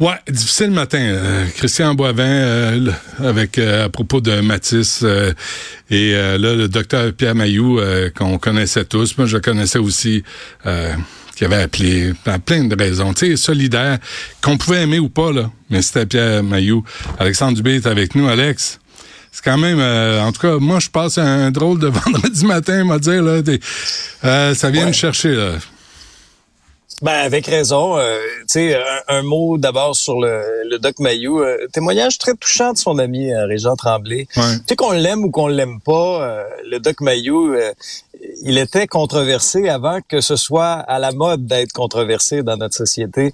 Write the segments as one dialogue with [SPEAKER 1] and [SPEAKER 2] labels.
[SPEAKER 1] Ouais, difficile matin. Euh, Christian Boivin, euh, avec euh, à propos de Matisse euh, et euh, là le docteur Pierre Mailloux euh, qu'on connaissait tous. Moi, je connaissais aussi. Euh, qui avait appelé pour plein de raisons, tu sais, solidaire, qu'on pouvait aimer ou pas là, mais c'était Pierre Mailloux. Alexandre Dubé est avec nous, Alex. C'est quand même, euh, en tout cas, moi je passe un drôle de vendredi matin, m'a dire là, des- euh, ça vient
[SPEAKER 2] Ouais.
[SPEAKER 1] me chercher là.
[SPEAKER 2] Ben, avec raison. euh, tu sais, un, un mot d'abord sur le, le Doc Mayou. euh, témoignage très touchant de son ami euh, Régent Tremblay.
[SPEAKER 1] Ouais.
[SPEAKER 2] Tu sais, qu'on l'aime ou qu'on l'aime pas, euh, le Doc Mayou, euh, il était controversé avant que ce soit à la mode d'être controversé dans notre société.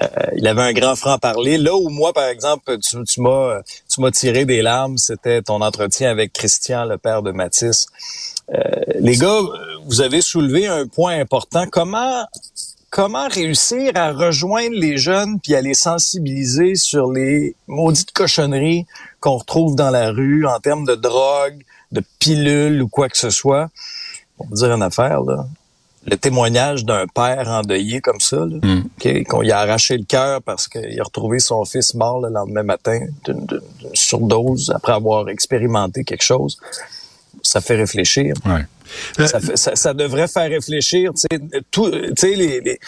[SPEAKER 2] Euh, il avait un grand franc-parler. Là où moi, par exemple, tu, tu m'as tu m'as tiré des larmes, c'était ton entretien avec Christian, le père de Matisse. Euh, les gars, vous avez soulevé un point important. Comment comment réussir à rejoindre les jeunes puis à les sensibiliser sur les maudites cochonneries qu'on retrouve dans la rue en termes de drogue, de pilules ou quoi que ce soit? On va dire une affaire, là. Le témoignage d'un père endeuillé comme ça, là,
[SPEAKER 1] Mm.
[SPEAKER 2] Qu'on lui a arraché le cœur parce qu'il a retrouvé son fils mort le lendemain matin d'une d'une- d'une surdose après avoir expérimenté quelque chose, ça fait réfléchir.
[SPEAKER 1] Ouais. Euh,
[SPEAKER 2] Ça, ça, ça devrait faire réfléchir. Tu sais, tout- tu sais, les, les,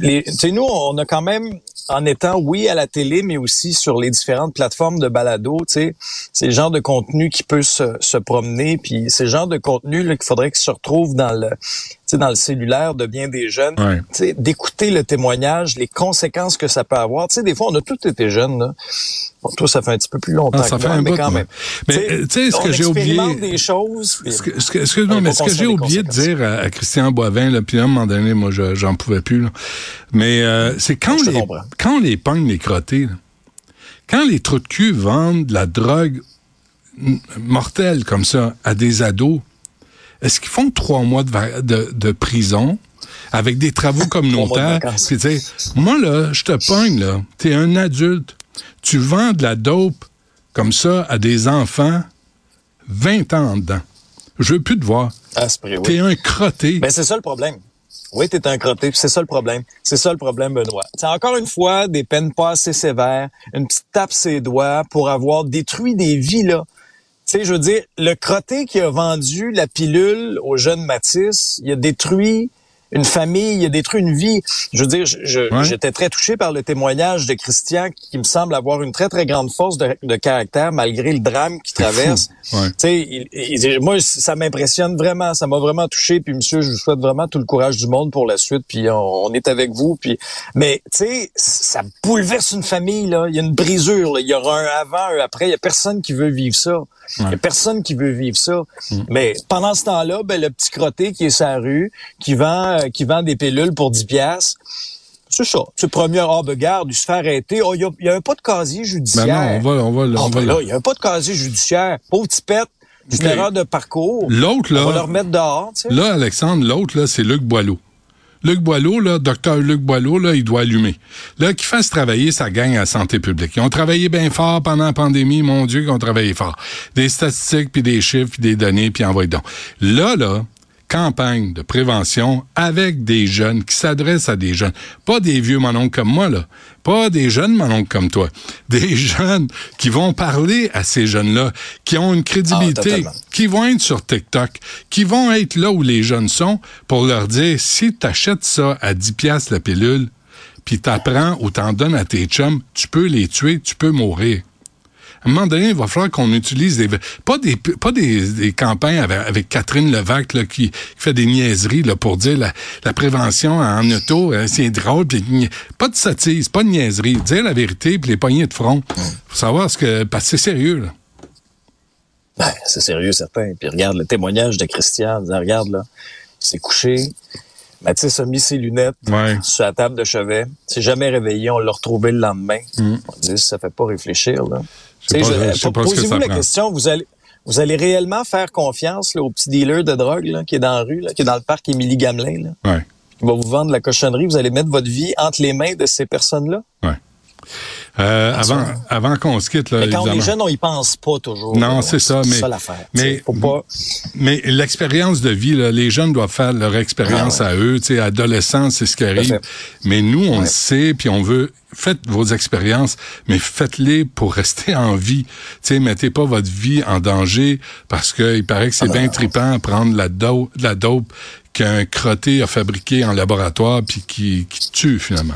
[SPEAKER 2] les- tu sais, nous, on a quand même, en étant, oui, à la télé, mais aussi sur les différentes plateformes de balado, tu sais, c'est le genre de contenu qui peut se, se promener, puis c'est le genre de contenu là, qu'il faudrait qu'il se retrouve dans le, tu sais, dans le cellulaire de bien des jeunes.
[SPEAKER 1] Ouais.
[SPEAKER 2] Tu sais, d'écouter le témoignage, les conséquences que ça peut avoir. Tu sais, des fois, on a tous été jeunes. Là. Bon, toi, ça fait un petit peu plus longtemps
[SPEAKER 1] Ah, ça fait un
[SPEAKER 2] mais
[SPEAKER 1] bout,
[SPEAKER 2] quand même.
[SPEAKER 1] Mais,
[SPEAKER 2] Tu sais,
[SPEAKER 1] euh, ce que j'ai oublié-
[SPEAKER 2] des choses.
[SPEAKER 1] Excuse-moi, mais ce que j'ai oublié de dire à, à Christian Boivin, là, puis à un moment donné, moi, je- j'en pouvais plus. là. Mais euh, c'est quand les, quand les pogne les crottés, quand les trous de cul vendent de la drogue mortelle comme ça à des ados, est-ce qu'ils font trois mois de, va- de, de prison avec des travaux communautaires? Puis tu sais, moi, là, je te pogne, là. T'es un adulte. Tu vends de la dope comme ça à des enfants 20 ans dedans. Je veux plus te voir.
[SPEAKER 2] Ah, oui.
[SPEAKER 1] T'es un crotté.
[SPEAKER 2] Ben, c'est ça le problème. Oui, t'es un crotté, c'est ça le problème. C'est ça le problème, Benoît. C'est encore une fois des peines pas assez sévères, une petite tape ses doigts pour avoir détruit des vies, là. Tu sais, je veux dire, le crotté qui a vendu la pilule au jeune Matisse, il a détruit une famille, il a détruit une vie. Je veux dire,
[SPEAKER 1] Ouais.
[SPEAKER 2] j'étais très touché par le témoignage de Christian qui me semble avoir une très, très grande force de, de caractère malgré le drame qu'il traverse.
[SPEAKER 1] Ouais.
[SPEAKER 2] Tu sais, il- il moi, ça m'impressionne vraiment, ça m'a vraiment touché. Puis, monsieur, je vous souhaite vraiment tout le courage du monde pour la suite. Puis, on, on est avec vous. Puis, mais tu sais, ça bouleverse une famille là. Il y a une brisure. là. Il y aura un avant, un après. Il y a personne qui veut vivre ça. Il y a personne qui veut vivre ça. Mais pendant ce temps-là, ben, le petit crotté qui est sa rue, qui vend, euh, qui vend des pilules pour 10 piastres. C'est ça. C'est premier, ah, ben, garde, il se fait arrêter. Oh, il y a, un pas de casier
[SPEAKER 1] Ben
[SPEAKER 2] judiciaire.
[SPEAKER 1] non, on va, on va,
[SPEAKER 2] Ah,
[SPEAKER 1] on va
[SPEAKER 2] ben
[SPEAKER 1] là.
[SPEAKER 2] là, il n'y a pas de casier judiciaire. Pauvre petit pète, c'est une erreur de parcours.
[SPEAKER 1] L'autre,
[SPEAKER 2] On va le
[SPEAKER 1] là,
[SPEAKER 2] remettre dehors, tu sais.
[SPEAKER 1] là, Alexandre, l'autre, là, c'est Luc Boileau. Luc Boileau, là, docteur Luc Boileau, là, il doit allumer. Là, qu'il fasse travailler sa gang à la santé publique. Ils ont travaillé bien fort pendant la pandémie, mon Dieu, qu'ils ont travaillé fort. Des statistiques, puis des chiffres, puis des données, puis envoyez donc. Là, là, campagne de prévention avec des jeunes qui s'adressent à des jeunes. Pas des vieux mononcles comme moi, là. Pas des jeunes mononcles comme toi. Des jeunes qui vont parler à ces jeunes-là, qui ont une crédibilité,
[SPEAKER 2] totalement.
[SPEAKER 1] qui vont être sur TikTok, qui vont être là où les jeunes sont pour leur dire si tu achètes ça à 10 pièces la pilule, puis t'apprends ou t'en donnes à tes chums, tu peux les tuer, tu peux mourir. À un moment donné, il va falloir qu'on utilise des pas des pas des, des campagnes avec, avec Catherine Levac là, qui fait des niaiseries là, pour dire la, la prévention en auto, hein, c'est drôle, pis, pas de sottise, pas de niaiserie, dire la vérité puis les poignées de front. Faut savoir ce que parce que c'est sérieux là.
[SPEAKER 2] Ben, c'est sérieux, certain. Puis regarde le témoignage de Christian, regarde, là, il s'est couché, Mathis a mis ses lunettes
[SPEAKER 1] Ouais.
[SPEAKER 2] sur la table de chevet, s'est jamais réveillé, on l'a retrouvé le lendemain.
[SPEAKER 1] Mm.
[SPEAKER 2] On dit, ça fait pas réfléchir, là.
[SPEAKER 1] Je que
[SPEAKER 2] Posez-vous la question, vous allez, vous allez réellement faire confiance là, au petit dealer de drogue là, qui est dans la rue, là, qui est dans le parc Émilie Gamelin, là,
[SPEAKER 1] Ouais.
[SPEAKER 2] qui va vous vendre la cochonnerie, vous allez mettre votre vie entre les mains de ces personnes-là?
[SPEAKER 1] Ouais. Euh, avant, avant qu'on se quitte, là,
[SPEAKER 2] Mais quand on est
[SPEAKER 1] évidemment.
[SPEAKER 2] jeune, on y pense pas toujours.
[SPEAKER 1] Non, c'est ça, mais-
[SPEAKER 2] C'est ça l'affaire.
[SPEAKER 1] mais-
[SPEAKER 2] pas...
[SPEAKER 1] Mais l'expérience de vie, là, les jeunes doivent faire leur expérience
[SPEAKER 2] Ah
[SPEAKER 1] à eux. Tu sais, adolescents, c'est ce qui arrive. Mais nous, on
[SPEAKER 2] Ouais.
[SPEAKER 1] le sait, puis on veut. Faites vos expériences, mais faites-les pour rester en vie. Tu sais, mettez pas votre vie en danger parce que il paraît que c'est
[SPEAKER 2] Ah ben
[SPEAKER 1] bien
[SPEAKER 2] non.
[SPEAKER 1] trippant à prendre la dope, la dope qu'un crotté a fabriqué en laboratoire puis qui, qui tue finalement.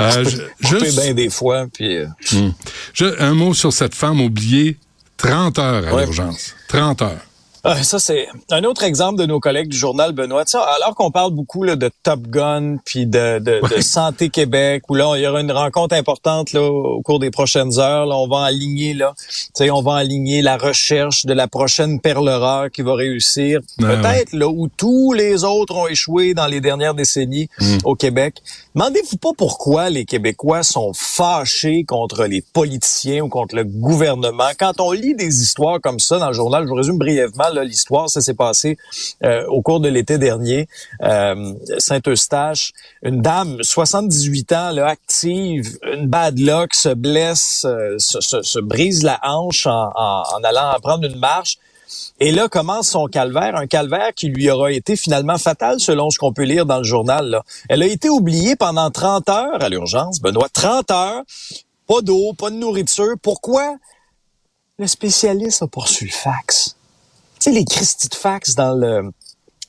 [SPEAKER 1] Euh, juste-
[SPEAKER 2] bien des fois, puis... euh,
[SPEAKER 1] Hmm. Je- un mot sur cette femme oubliée. 30 heures à
[SPEAKER 2] Ouais.
[SPEAKER 1] l'urgence. 30 heures.
[SPEAKER 2] Ah, ça, c'est un autre exemple de nos collègues du journal Benoît. Tu sais, alors qu'on parle beaucoup là, de Top Gun puis de, de, de Santé Québec, où là, il y aura une rencontre importante là, au cours des prochaines heures. Là, on va aligner là, tu sais, on va aligner la recherche de la prochaine perle rare qui va réussir.
[SPEAKER 1] Ah,
[SPEAKER 2] Peut-être là où tous les autres ont échoué dans les dernières décennies
[SPEAKER 1] Mm.
[SPEAKER 2] au Québec. Demandez-vous pas pourquoi les Québécois sont fâchés contre les politiciens ou contre le gouvernement. Quand on lit des histoires comme ça dans le journal, je vous résume brièvement l'histoire. Ça s'est passé euh, au cours de l'été dernier. Euh, Saint-Eustache, une dame, 78 ans, active, une bad luck, se blesse, euh, se, se- se brise la hanche en, allant prendre une marche. Et là commence son calvaire, un calvaire qui lui aura été finalement fatal selon ce qu'on peut lire dans le journal. Elle a été oubliée pendant 30 heures à l'urgence, Benoît, 30 heures, pas d'eau, pas de nourriture. Pourquoi? Le spécialiste a poursu le fax. Sais, les Christy de fax dans le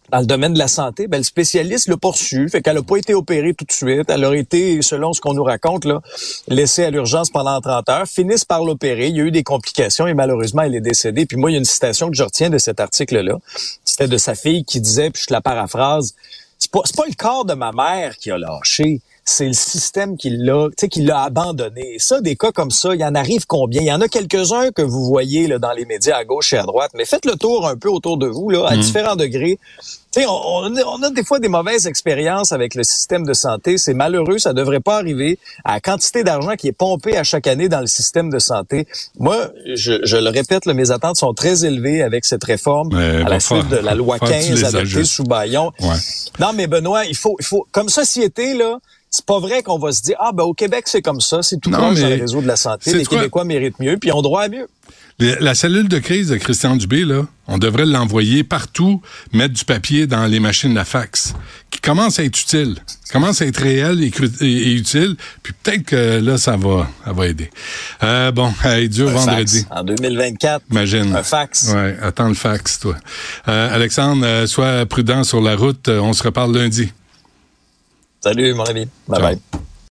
[SPEAKER 2] dans le domaine de la santé, ben, le spécialiste l'a poursu, fait qu'elle n'a pas été opérée tout de suite. Elle aurait été, selon ce qu'on nous raconte, là, laissée à l'urgence pendant 30 heures, finissent par l'opérer. Il y a eu des complications et malheureusement, elle est décédée. Puis moi, il y a une citation que je retiens de cet article-là. C'était de sa fille qui disait, puis je la paraphrase, c'est pas, pas le corps de ma mère qui a lâché. C'est le système qui l'a, tu sais, qui l'a abandonné. Et ça, des cas comme ça, il y en arrive combien? Il y en a quelques-uns que vous voyez là, dans les médias à gauche et à droite, mais faites le tour un peu autour de vous, là, à différents degrés. Tu sais, on, on a, des fois des mauvaises expériences avec le système de santé. C'est malheureux, ça devrait pas arriver. À la quantité d'argent qui est pompée à chaque année dans le système de santé. Moi, je, je le répète, là, mes attentes sont très élevées avec cette réforme
[SPEAKER 1] Mais
[SPEAKER 2] à la
[SPEAKER 1] faire-
[SPEAKER 2] suite de la loi
[SPEAKER 1] faire que tu
[SPEAKER 2] 15
[SPEAKER 1] les
[SPEAKER 2] adoptée sous Bayon.
[SPEAKER 1] Ouais.
[SPEAKER 2] Non, mais Benoît, il faut, il faut, comme société, là, c'est pas vrai qu'on va se dire, ah, ben, au Québec, c'est comme ça, c'est tout
[SPEAKER 1] Non,
[SPEAKER 2] proche dans le réseau de la santé. Les
[SPEAKER 1] quoi?
[SPEAKER 2] Québécois méritent mieux, puis ont droit à mieux.
[SPEAKER 1] Les- La cellule de crise de Christian Dubé, là, on devrait l'envoyer partout, mettre du papier dans les machines à fax, qui commence à être utile, commence à être réel et, cru- et- et utile, puis peut-être que là, ça va, ça va aider. Euh, bon, hey, Dieu
[SPEAKER 2] Un
[SPEAKER 1] vendredi.
[SPEAKER 2] fax. En 2024.
[SPEAKER 1] Imagine.
[SPEAKER 2] Un fax.
[SPEAKER 1] Ouais, attends le fax, toi. Euh, Alexandre, euh, sois prudent sur la route. On se reparle lundi.
[SPEAKER 2] Salut, mon ami. Bye
[SPEAKER 1] Ciao.
[SPEAKER 2] bye.